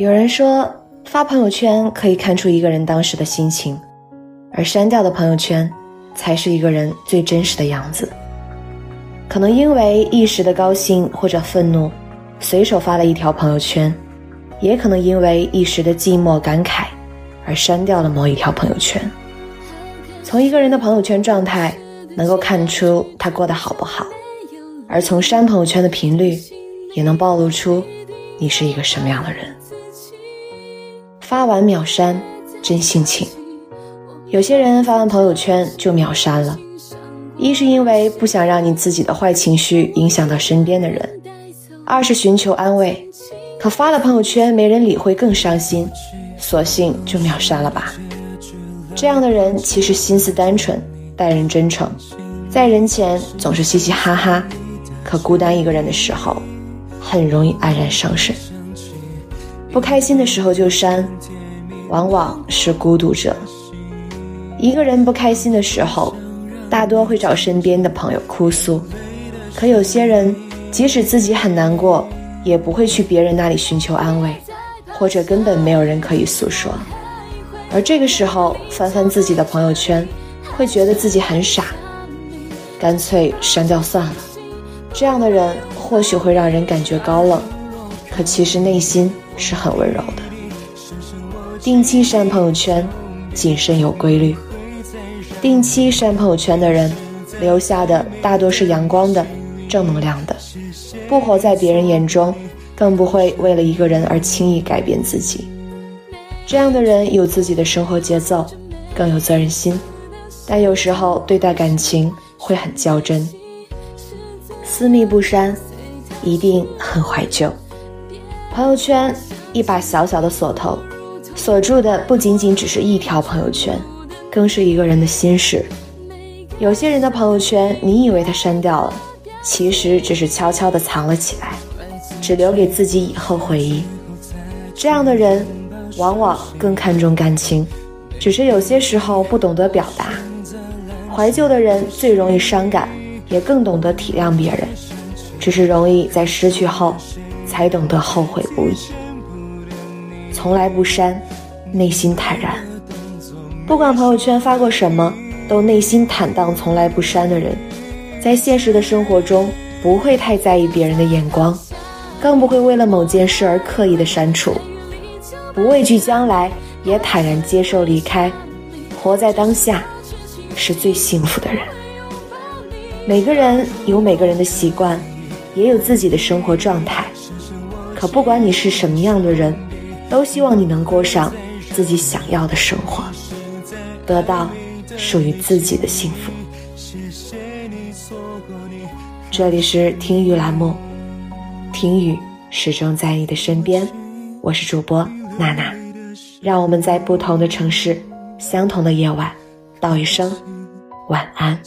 有人说，发朋友圈可以看出一个人当时的心情，而删掉的朋友圈才是一个人最真实的样子。可能因为一时的高兴或者愤怒，随手发了一条朋友圈，也可能因为一时的寂寞感慨，而删掉了某一条朋友圈。从一个人的朋友圈状态，能够看出他过得好不好，而从删朋友圈的频率，也能暴露出你是一个什么样的人。发完秒删，真性情。有些人发完朋友圈就秒删了。一是因为不想让你自己的坏情绪影响到身边的人，二是寻求安慰，可发了朋友圈没人理会更伤心，索性就秒删了吧。这样的人其实心思单纯，待人真诚，在人前总是嘻嘻哈哈，可孤单一个人的时候，很容易黯然伤神。不开心的时候就删，往往是孤独者。一个人不开心的时候。大多会找身边的朋友哭诉，可有些人即使自己很难过，也不会去别人那里寻求安慰，或者根本没有人可以诉说。而这个时候翻翻自己的朋友圈，会觉得自己很傻，干脆删掉算了。这样的人或许会让人感觉高冷，可其实内心是很温柔的。定期删朋友圈，谨慎有规律。定期删朋友圈的人，留下的大多是阳光的、正能量的，不活在别人眼中，更不会为了一个人而轻易改变自己。这样的人有自己的生活节奏，更有责任心，但有时候对待感情会很较真。私密不删，一定很怀旧。朋友圈一把小小的锁头，锁住的不仅仅只是一条朋友圈。更是一个人的心事。有些人的朋友圈，你以为他删掉了，其实只是悄悄地藏了起来，只留给自己以后回忆。这样的人，往往更看重感情，只是有些时候不懂得表达。怀旧的人最容易伤感，也更懂得体谅别人，只是容易在失去后，才懂得后悔不已。从来不删，内心坦然。不管朋友圈发过什么，都内心坦荡，从来不删的人，在现实的生活中不会太在意别人的眼光，更不会为了某件事而刻意的删除，不畏惧将来，也坦然接受离开，活在当下，是最幸福的人。每个人有每个人的习惯，也有自己的生活状态，可不管你是什么样的人，都希望你能过上自己想要的生活。得到属于自己的幸福。这里是听雨栏目，听雨始终在你的身边。我是主播娜娜，让我们在不同的城市，相同的夜晚，道一声晚安。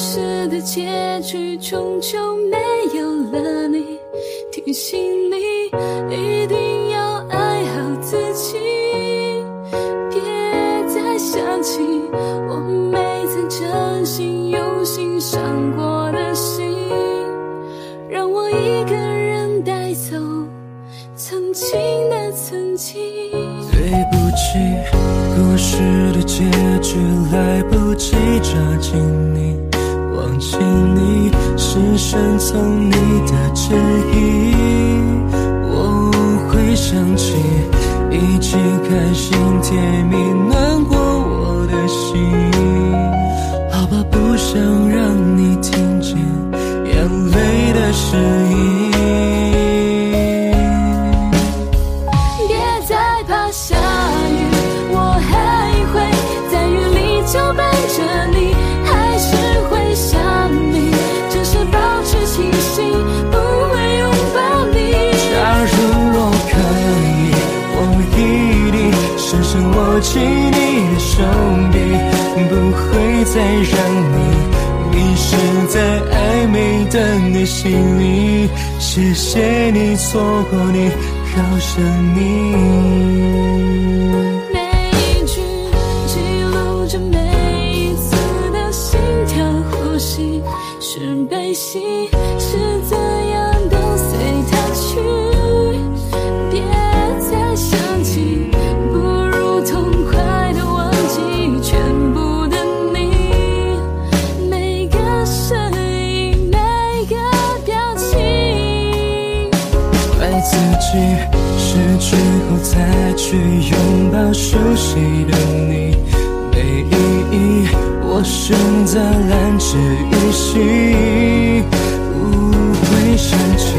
故事的结局终究没有了你，提醒你一定要爱好自己，别再想起我没曾真心用心伤过的心，让我一个人带走曾经的曾经，对不起，故事的结局来不及抓紧。顺从你的旨意。我会想起一起开心甜蜜暖过我的心，好吧，不想让你听见眼泪的声音。再让你迷失在暧昧的内心里谢谢你错过你好想你。每一句记录着每一次的心跳呼吸是悲喜是最去拥抱熟悉的你，没意义。我选择懒之于心，不会生气。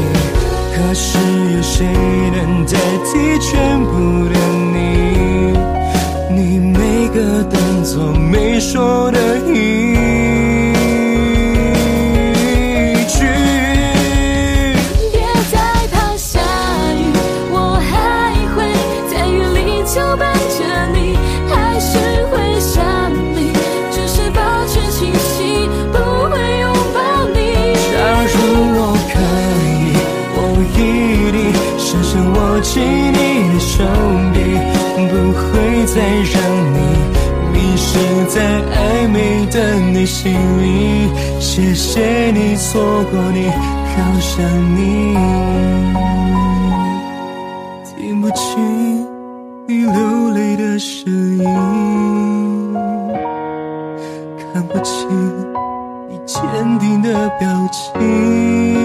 可是有谁能代心里。谢谢你错过你，好想你，听不清你流泪的声音，看不清你坚定的表情。